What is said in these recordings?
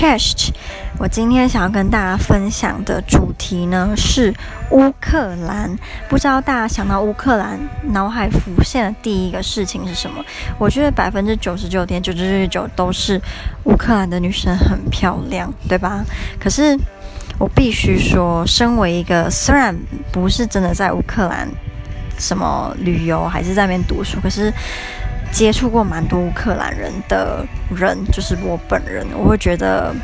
Cześć，我今天想要跟大家分享的主题呢是乌克兰。不知道大家想到乌克兰，脑海浮现的第一个事情是什么？我觉得百分之九十九点九九九九都是乌克兰的女生很漂亮，对吧？可是我必须说，身为一个虽然不是真的在乌克兰什么旅游，还是在那边读书，可是。接触过蛮多乌克兰人的人，就是我本人，我会觉得，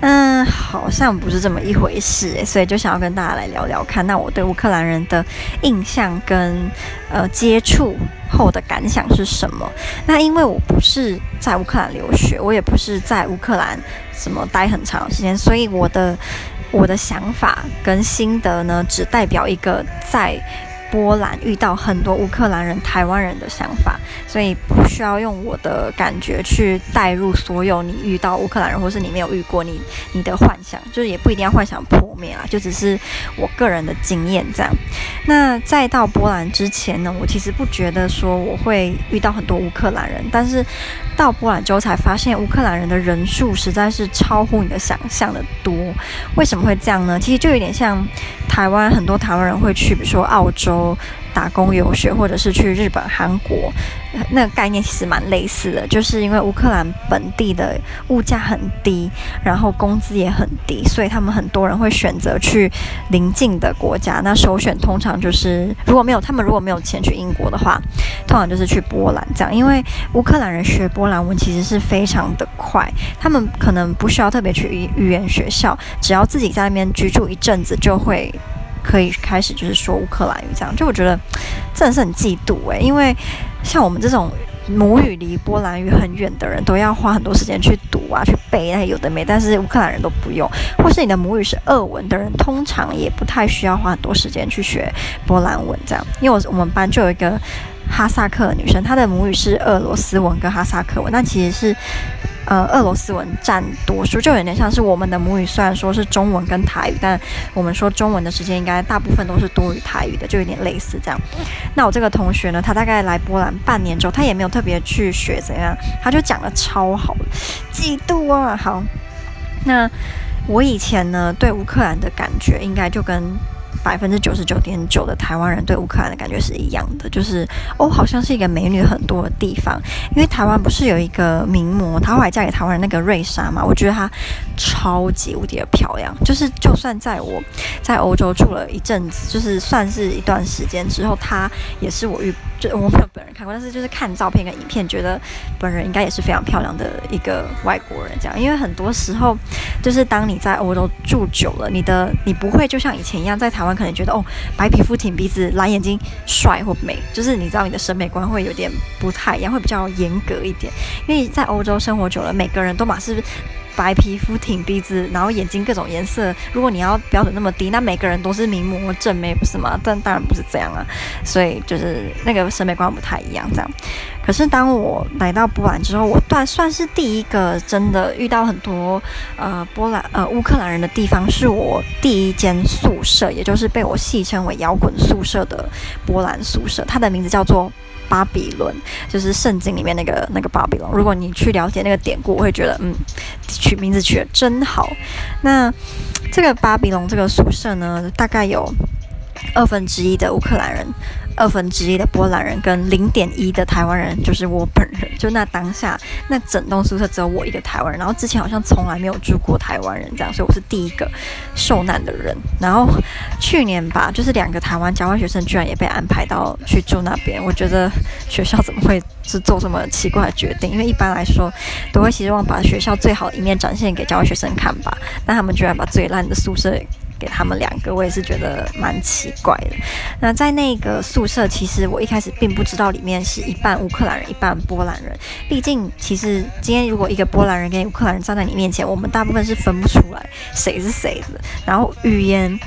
嗯，好像不是这么一回事，所以就想要跟大家来聊聊看，那我对乌克兰人的印象跟呃接触后的感想是什么？那因为我不是在乌克兰留学，我也不是在乌克兰什么待很长时间，所以我的我的想法跟心得呢，只代表一个在。波兰遇到很多乌克兰人、台湾人的想法，所以不需要用我的感觉去带入所有你遇到乌克兰人，或是你没有遇过你你的幻想，就是也不一定要幻想破灭啊，就只是我个人的经验这样。那在到波兰之前呢，我其实不觉得说我会遇到很多乌克兰人，但是到波兰之后才发现乌克兰人的人数实在是超乎你的想象的多。为什么会这样呢？其实就有点像台湾很多台湾人会去，比如说澳洲。打工游学，或者是去日本、韩国，那个概念其实蛮类似的，就是因为乌克兰本地的物价很低，然后工资也很低，所以他们很多人会选择去邻近的国家。那首选通常就是如果没有他们如果没有钱去英国的话，通常就是去波兰这样，因为乌克兰人学波兰文其实是非常的快，他们可能不需要特别去语语言学校，只要自己在那边居住一阵子就会。可以开始就是说乌克兰语这样，就我觉得真的是很嫉妒诶，因为像我们这种母语离波兰语很远的人，都要花很多时间去读啊，去背那些有的没，但是乌克兰人都不用，或是你的母语是俄文的人，通常也不太需要花很多时间去学波兰文这样。因为我我们班就有一个哈萨克女生，她的母语是俄罗斯文跟哈萨克文，那其实是。呃，俄罗斯文占多数，就有点像是我们的母语，虽然说是中文跟台语，但我们说中文的时间应该大部分都是多于台语的，就有点类似这样。那我这个同学呢，他大概来波兰半年之后，他也没有特别去学怎样，他就讲得超好，嫉妒啊！好，那我以前呢，对乌克兰的感觉应该就跟。百分之九十九点九的台湾人对乌克兰的感觉是一样的，就是哦，好像是一个美女很多的地方。因为台湾不是有一个名模，她后来嫁给台湾人那个瑞莎嘛，我觉得她超级无敌的漂亮。就是就算在我在欧洲住了一阵子，就是算是一段时间之后，她也是我遇。我没有本人看过，但是就是看照片跟影片，觉得本人应该也是非常漂亮的一个外国人。这样，因为很多时候，就是当你在欧洲住久了，你的你不会就像以前一样，在台湾可能觉得哦，白皮肤、挺鼻子、蓝眼睛帅或美，就是你知道你的审美观会有点不太一样，会比较严格一点。因为在欧洲生活久了，每个人都嘛是。白皮肤、挺鼻子，然后眼睛各种颜色。如果你要标准那么低，那每个人都是名模正妹，不是吗？但当然不是这样啊。所以就是那个审美观不太一样，这样。可是当我来到波兰之后，我算算是第一个真的遇到很多呃波兰呃乌克兰人的地方，是我第一间宿舍，也就是被我戏称为摇滚宿舍的波兰宿舍，它的名字叫做。巴比伦就是圣经里面那个那个巴比伦。如果你去了解那个典故，我会觉得，嗯，取名字取得真好。那这个巴比伦这个宿舍呢，大概有二分之一的乌克兰人。二分之一的波兰人跟零点一的台湾人，就是我本人。就那当下，那整栋宿舍只有我一个台湾人。然后之前好像从来没有住过台湾人这样，所以我是第一个受难的人。然后去年吧，就是两个台湾交换学生居然也被安排到去住那边。我觉得学校怎么会是做这么奇怪的决定？因为一般来说都会希望把学校最好的一面展现给交换学生看吧。那他们居然把最烂的宿舍。给他们两个，我也是觉得蛮奇怪的。那在那个宿舍，其实我一开始并不知道里面是一半乌克兰人，一半波兰人。毕竟，其实今天如果一个波兰人跟乌克兰人站在你面前，我们大部分是分不出来谁是谁的。然后语言，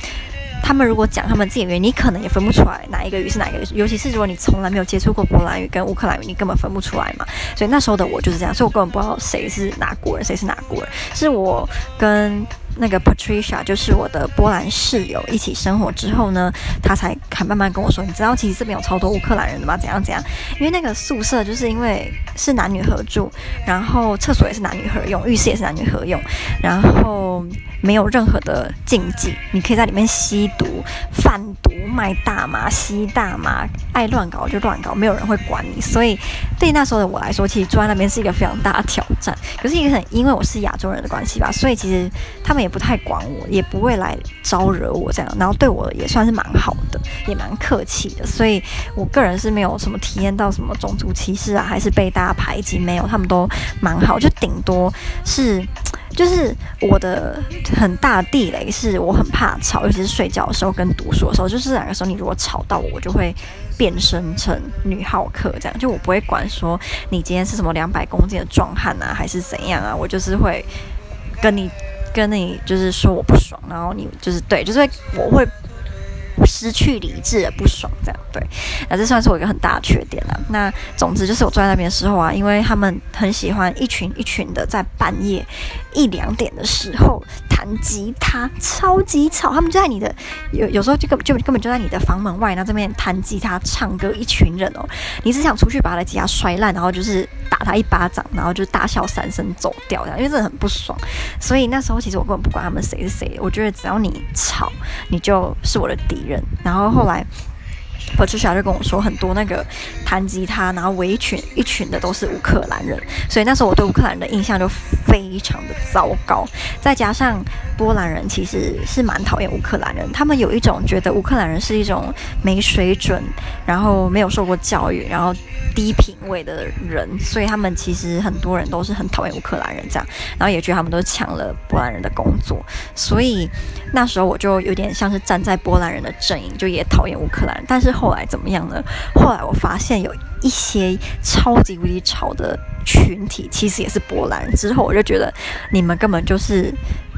他们如果讲他们自己的语言，你可能也分不出来哪一个语是哪一个语。尤其是如果你从来没有接触过波兰语跟乌克兰语，你根本分不出来嘛。所以那时候的我就是这样，所以我根本不知道谁是哪国人，谁是哪国人。是我跟那个 Patricia 就是我的波兰室友一起生活之后呢，他才还慢慢跟我说，你知道其实这边有超多乌克兰人的吗？怎样怎样？因为那个宿舍就是因为是男女合住，然后厕所也是男女合用，浴室也是男女合用，然后没有任何的禁忌，你可以在里面吸毒、贩毒、卖大麻、吸大麻，爱乱搞就乱搞，没有人会管你。所以对那时候的我来说，其实住在那边是一个非常大的挑战。可是也很因为我是亚洲人的关系吧，所以其实他们也不太管我，也不会来招惹我这样，然后对我也算是蛮好的。也蛮客气的，所以我个人是没有什么体验到什么种族歧视啊，还是被大家排挤，没有，他们都蛮好，就顶多是，就是我的很大地雷是我很怕吵，尤其是睡觉的时候跟读书的时候，就是两个时候你如果吵到我，我就会变身成女好客这样，就我不会管说你今天是什么两百公斤的壮汉啊，还是怎样啊，我就是会跟你跟你就是说我不爽，然后你就是对，就是我会。失去理智的不爽，这样对，那这算是我一个很大的缺点了。那总之就是我坐在那边的时候啊，因为他们很喜欢一群一群的在半夜一两点的时候弹吉他，超级吵。他们就在你的有有时候就根本就根本就在你的房门外，那这边弹吉他唱歌，一群人哦，你只想出去把他的吉他摔烂，然后就是打他一巴掌，然后就大笑三声走掉，这样，因为真的很不爽。所以那时候其实我根本不管他们谁是谁，我觉得只要你吵，你就是我的敌人。然后后来。Patricia 就跟我说，很多那个弹吉他，然后围一群一群的都是乌克兰人，所以那时候我对乌克兰人的印象就非常的糟糕。再加上波兰人其实是蛮讨厌乌克兰人，他们有一种觉得乌克兰人是一种没水准，然后没有受过教育，然后低品位的人，所以他们其实很多人都是很讨厌乌克兰人这样，然后也觉得他们都抢了波兰人的工作，所以那时候我就有点像是站在波兰人的阵营，就也讨厌乌克兰人，但是。是后来怎么样呢？后来我发现有一些超级无敌吵的群体，其实也是波兰。之后我就觉得你们根本就是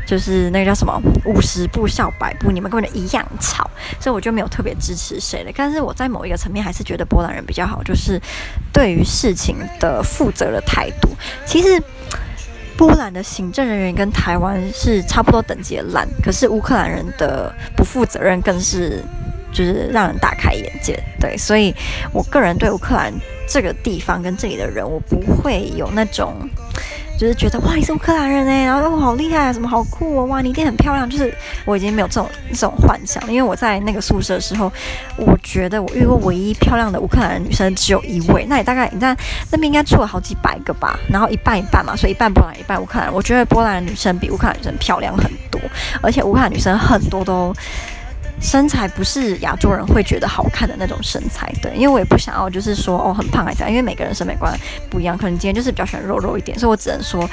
就是那个叫什么五十步笑百步，你们根本就一样吵，所以我就没有特别支持谁了。但是我在某一个层面还是觉得波兰人比较好，就是对于事情的负责的态度。其实波兰的行政人员跟台湾是差不多等级的烂，可是乌克兰人的不负责任更是。就是让人大开眼界，对，所以我个人对乌克兰这个地方跟这里的人，我不会有那种，就是觉得哇，你是乌克兰人哎，然后哦好厉害啊，什么好酷哦，哇，你一定很漂亮，就是我已经没有这种这种幻想，因为我在那个宿舍的时候，我觉得我遇过唯一漂亮的乌克兰女生只有一位，那也大概你在那边应该住了好几百个吧，然后一半一半嘛，所以一半波兰一半乌克兰，我觉得波兰女生比乌克兰女生漂亮很多，而且乌克兰女生很多都。身材不是亚洲人会觉得好看的那种身材，对，因为我也不想要就是说哦很胖还这样，因为每个人审美观不一样，可能今天就是比较喜欢肉肉一点，所以我只能说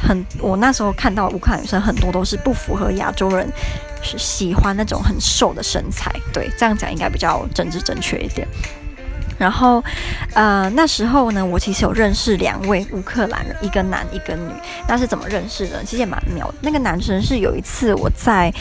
很，我那时候看到乌克兰女生很多都是不符合亚洲人喜欢那种很瘦的身材，对，这样讲应该比较政治正确一点。然后，呃，那时候呢，我其实有认识两位乌克兰人，一个男一个女。那是怎么认识的？其实也蛮妙。那个男生是有一次我在，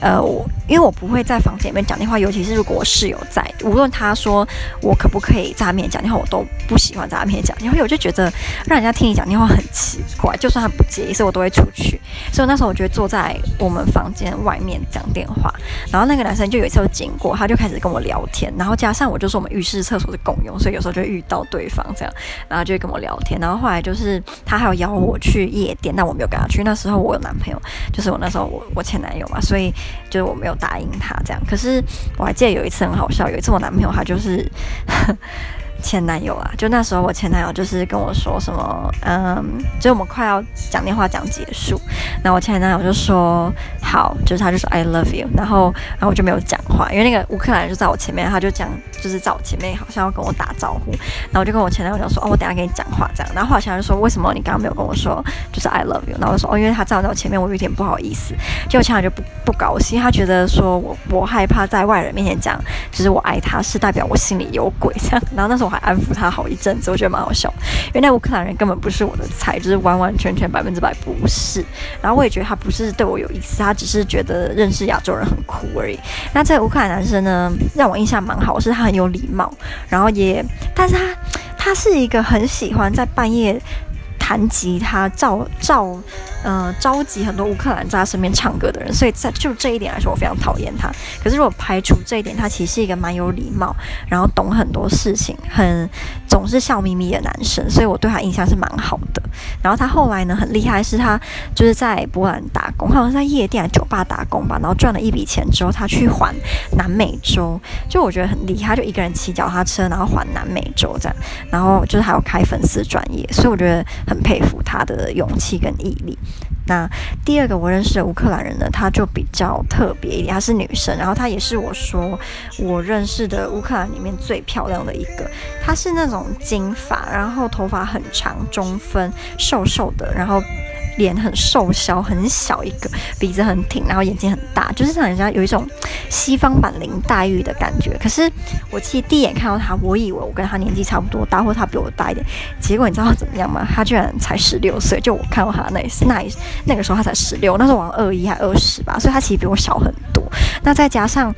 呃，我因为我不会在房间里面讲电话，尤其是如果我室友在，无论他说我可不可以在他面前讲电话，我都不喜欢在他面前讲。因为我就觉得让人家听你讲电话很奇怪，就算他不介意，所以我都会出去。所以那时候我觉得坐在我们房间外面讲电话，然后那个男生就有一次经过，他就开始跟我聊天，然后加上我就说我们浴室厕所的。共用，所以有时候就遇到对方这样，然后就跟我聊天。然后后来就是他还有邀我去夜店，但我没有跟他去。那时候我有男朋友，就是我那时候我我前男友嘛，所以就是我没有答应他这样。可是我还记得有一次很好笑，有一次我男朋友他就是。前男友啊，就那时候我前男友就是跟我说什么，嗯，就我们快要讲电话讲结束，然后我前男友就说好，就是他就说 I love you，然后然后我就没有讲话，因为那个乌克兰人就在我前面，他就讲就是在我前面好像要跟我打招呼，然后我就跟我前男友讲说哦，我等下跟你讲话。这样，然后后来前男友就说为什么你刚刚没有跟我说就是 I love you，然后我说哦，因为他站在我前面，我有点不好意思，结果前男友就不不高兴，他觉得说我我害怕在外人面前讲就是我爱他是代表我心里有鬼这样，然后那时候。还安抚他好一阵子，我觉得蛮好笑，因为那乌克兰人根本不是我的菜，就是完完全全百分之百不是。然后我也觉得他不是对我有意思，他只是觉得认识亚洲人很酷而已。那这个乌克兰男生呢，让我印象蛮好，是他很有礼貌，然后也，但是他他是一个很喜欢在半夜。弹吉他，召召呃召集很多乌克兰在他身边唱歌的人，所以在就这一点来说，我非常讨厌他。可是如果排除这一点，他其实是一个蛮有礼貌，然后懂很多事情，很总是笑眯眯的男生，所以我对他印象是蛮好的。然后他后来呢，很厉害，是他就是在波兰打工，好像是在夜店、酒吧打工吧，然后赚了一笔钱之后，他去环南美洲，就我觉得很厉害，就一个人骑脚踏车，然后环南美洲这样，然后就是还有开粉丝专业，所以我觉得很佩服他的勇气跟毅力。那第二个我认识的乌克兰人呢，她就比较特别一点，她是女生，然后她也是我说我认识的乌克兰里面最漂亮的一个，她是那种金发，然后头发很长，中分，瘦瘦的，然后。脸很瘦小，很小一个，鼻子很挺，然后眼睛很大，就是让人家有一种西方版林黛玉的感觉。可是我其实第一眼看到他，我以为我跟他年纪差不多大，或他比我大一点。结果你知道他怎么样吗？他居然才十六岁。就我看到他那一那那个时候他才十六，那时候我二一还二十吧，所以他其实比我小很多。那再加上。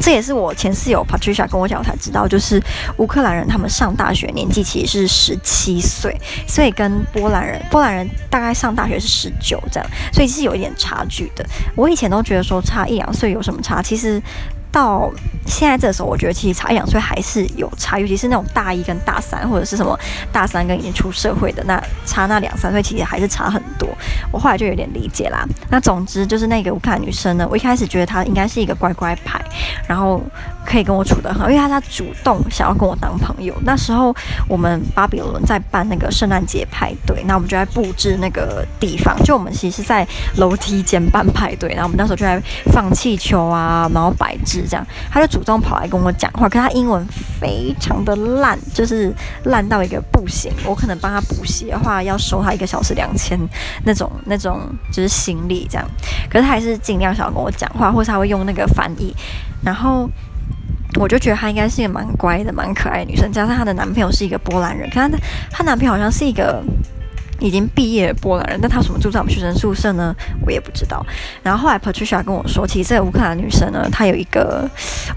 这也是我前室友 Patricia 跟我讲，我才知道，就是乌克兰人他们上大学年纪其实是十七岁，所以跟波兰人，波兰人大概上大学是十九这样，所以是有一点差距的。我以前都觉得说差一两岁有什么差，其实。到现在这时候，我觉得其实差一两岁还是有差，尤其是那种大一跟大三，或者是什么大三跟已经出社会的，那差那两三岁，其实还是差很多。我后来就有点理解啦。那总之就是那个乌克兰女生呢，我一开始觉得她应该是一个乖乖牌，然后可以跟我处得很好，因为她她主动想要跟我当朋友。那时候我们巴比伦在办那个圣诞节派对，那我们就在布置那个地方，就我们其实是在楼梯间办派对，然后我们那时候就在放气球啊，然后摆置。这样，他就主动跑来跟我讲话，可他英文非常的烂，就是烂到一个不行。我可能帮他补习的话，要收他一个小时两千那种那种，就是心力这样。可是他还是尽量想要跟我讲话，或是他会用那个翻译。然后我就觉得她应该是一个蛮乖的、蛮可爱的女生，加上她的男朋友是一个波兰人，可她她男朋友好像是一个。已经毕业的波兰人，但他怎么住在我们学生宿舍呢？我也不知道。然后后来 Patricia 跟我说，其实这个乌克兰女生呢，她有一个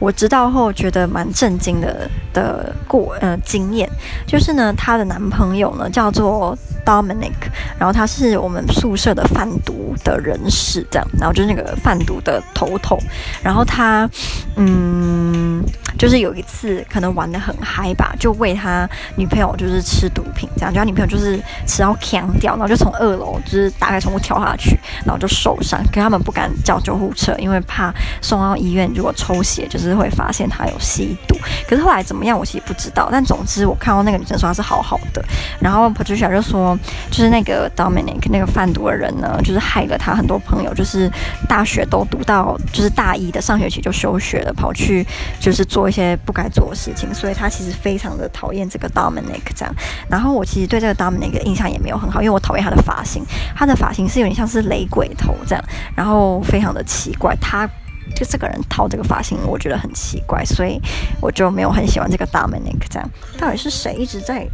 我知道后觉得蛮震惊的的过呃经验，就是呢，她的男朋友呢叫做 Dominic，然后他是我们宿舍的贩毒的人士，这样，然后就是那个贩毒的头头，然后他嗯。就是有一次可能玩得很嗨吧，就喂他女朋友就是吃毒品，这样，就他女朋友就是吃到呛掉，然后就从二楼就是打开窗户跳下去，然后就受伤。可他们不敢叫救护车，因为怕送到医院如果抽血就是会发现他有吸毒。可是后来怎么样，我其实不知道。但总之我看到那个女生说她是好好的，然后 Patricia 就说，就是那个 Dominic 那个贩毒的人呢，就是害了他很多朋友，就是大学都读到就是大一的上学期就休学了，跑去就是做。做一些不该做的事情，所以他其实非常的讨厌这个 Dominic 这样。然后我其实对这个 Dominic 的印象也没有很好，因为我讨厌他的发型，他的发型是有点像是雷鬼头这样，然后非常的奇怪。他就这个人套这个发型，我觉得很奇怪，所以我就没有很喜欢这个 Dominic 这样。到底是谁一直在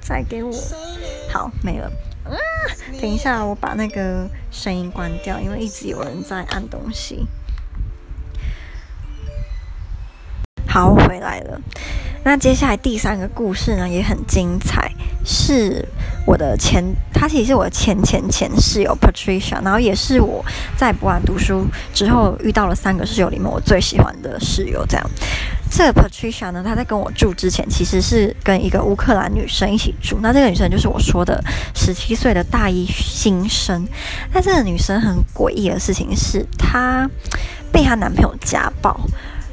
在给我？好，没了。啊，等一下，我把那个声音关掉，因为一直有人在按东西。好，回来了。那接下来第三个故事呢，也很精彩，是我的前，他其实是我的前前前室友 Patricia，然后也是我在波兰读书之后遇到了三个室友里面我最喜欢的室友。这样，这个 Patricia 呢，她在跟我住之前，其实是跟一个乌克兰女生一起住。那这个女生就是我说的十七岁的大一新生。那这个女生很诡异的事情是，她被她男朋友家暴。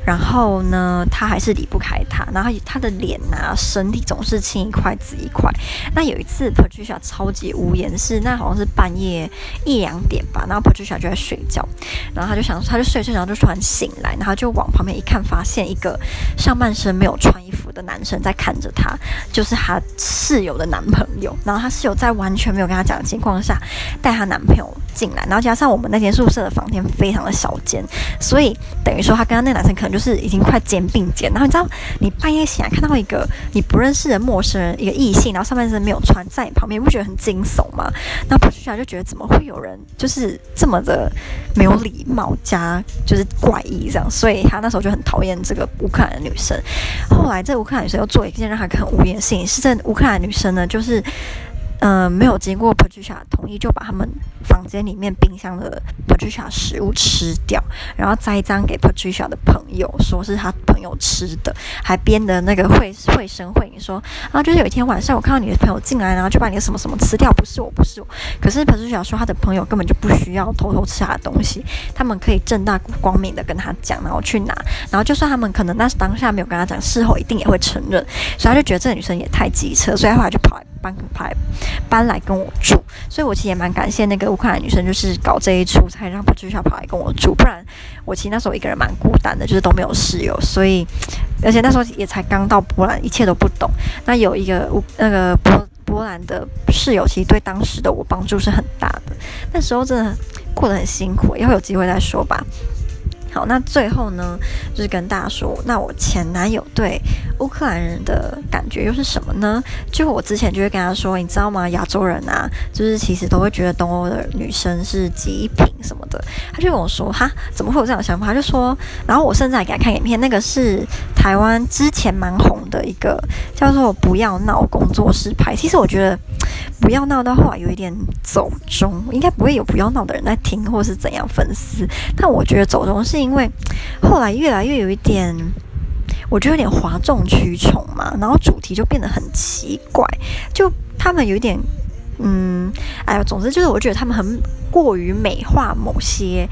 然后呢，他还是离不开他。然后他的脸啊，身体总是青一块紫一块。那有一次，Patricia 超级无言，是那好像是半夜一两点吧。然后 Patricia 就在睡觉，然后他就想，他就睡睡，然后就突然醒来，然后就往旁边一看，发现一个上半身没有穿衣服的男生在看着他，就是他室友的男朋友。然后他室友在完全没有跟他讲的情况下，带他男朋友进来。然后加上我们那间宿舍的房间非常的小间，所以等于说他跟他那个男生可能。就是已经快肩并肩，然后你知道，你半夜醒来看到一个你不认识的陌生人，一个异性，然后上半身没有穿，在你旁边，你不觉得很惊悚吗？那跑出来就觉得怎么会有人就是这么的没有礼貌加就是怪异这样，所以他那时候就很讨厌这个乌克兰的女生。后来这乌克兰女生又做一件让他很无言的事情，是这乌克兰女生呢，就是。嗯、没有经过 Patricia 同意，就把他们房间里面冰箱的 Patricia 食物吃掉，然后栽赃给 Patricia 的朋友，说是他朋友吃的，还编的那个会会声会影说啊，就是有一天晚上我看到你的朋友进来，然后就把你的什么什么吃掉，不是我，不是我。可是 Patricia 说他的朋友根本就不需要偷偷吃他的东西，他们可以正大光明的跟他讲，然后去拿，然后就算他们可能那当下没有跟他讲，事后一定也会承认，所以他就觉得这个女生也太机车，所以后来就跑来搬来搬来跟我住，所以我其实也蛮感谢那个乌克兰女生，就是搞这一出才让 Patricia 跑来跟我住，不然我其实那时候一个人蛮孤单的，就是都没有室友，所以而且那时候也才刚到波兰，一切都不懂。那有一个乌那个波波兰的室友，其实对当时的我帮助是很大的。那时候真的过得很辛苦，以后有机会再说吧。好，那最后呢，就是跟大家说，那我前男友对乌克兰人的感觉又是什么呢？就我之前就会跟他说，你知道吗？亚洲人啊，就是其实都会觉得东欧的女生是极品什么的。他就跟我说，哈，怎么会有这样的想法？他就说，然后我甚至还给他看影片，那个是台湾之前蛮红的一个叫做“不要闹”工作室拍。其实我觉得。不要闹到后来有一点走中，应该不会有不要闹的人在听，或是怎样粉丝。但我觉得走中是因为后来越来越有一点，我觉得有点哗众取宠嘛，然后主题就变得很奇怪，就他们有一点，嗯，哎呀，总之就是我觉得他们很过于美化某些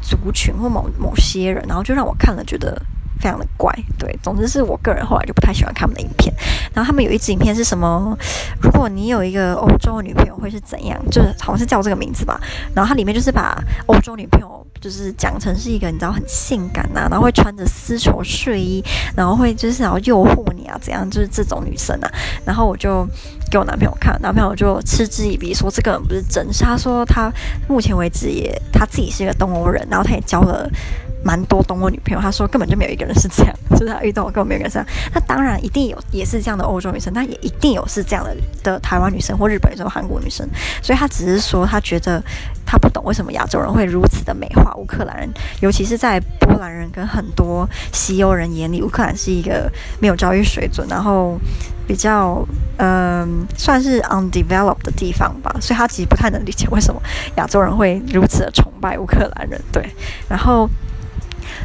族群或某某些人，然后就让我看了觉得。非常的怪，对，总之是我个人后来就不太喜欢看他们的影片。然后他们有一支影片是什么？如果你有一个欧洲的女朋友会是怎样？就是好像是叫这个名字吧。然后它里面就是把欧洲女朋友就是讲成是一个你知道很性感呐、啊，然后会穿着丝绸睡衣，然后会就是想要诱惑你啊，怎样？就是这种女生啊。然后我就给我男朋友看，男朋友就嗤之以鼻，说这个人不是真实。他说他目前为止也他自己是一个东欧人，然后他也交了。蛮多懂我女朋友，她说根本就没有一个人是这样，就是她遇到我根本没有一个人这样。那当然一定有，也是这样的欧洲女生，但也一定有是这样的的台湾女生或日本女生、韩国女生。所以她只是说，她觉得她不懂为什么亚洲人会如此的美化乌克兰人，尤其是在波兰人跟很多西欧人眼里，乌克兰是一个没有教育水准，然后比较嗯、算是 undeveloped 的地方吧。所以他其实不太能理解为什么亚洲人会如此的崇拜乌克兰人。对，然后。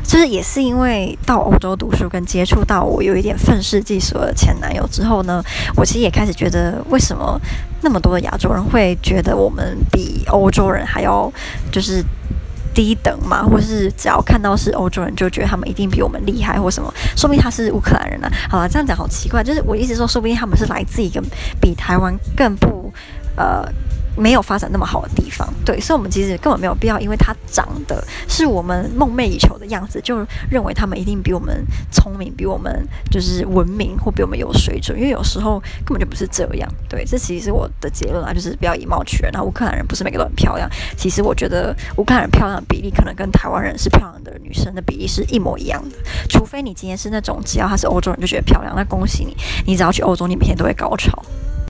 就是也是因为到欧洲读书跟接触到我有一点愤世嫉俗的前男友之后呢，我其实也开始觉得为什么那么多的亚洲人会觉得我们比欧洲人还要就是低等嘛，或是只要看到是欧洲人就觉得他们一定比我们厉害或什么？说不定他是乌克兰人、啊？好了，这样讲好奇怪，就是我一直说，说不定他们是来自一个比台湾更不呃。没有发展那么好的地方，对，所以我们其实根本没有必要，因为他长得是我们梦寐以求的样子，就认为他们一定比我们聪明，比我们就是文明或比我们有水准，因为有时候根本就不是这样。对，这其实是我的结论啊，就是不要以貌取人。那乌克兰人不是每个都很漂亮，其实我觉得乌克兰人漂亮的比例可能跟台湾人是漂亮的女生的比例是一模一样的，除非你今天是那种只要她是欧洲人就觉得漂亮，那恭喜你，你只要去欧洲，你每天都会高潮。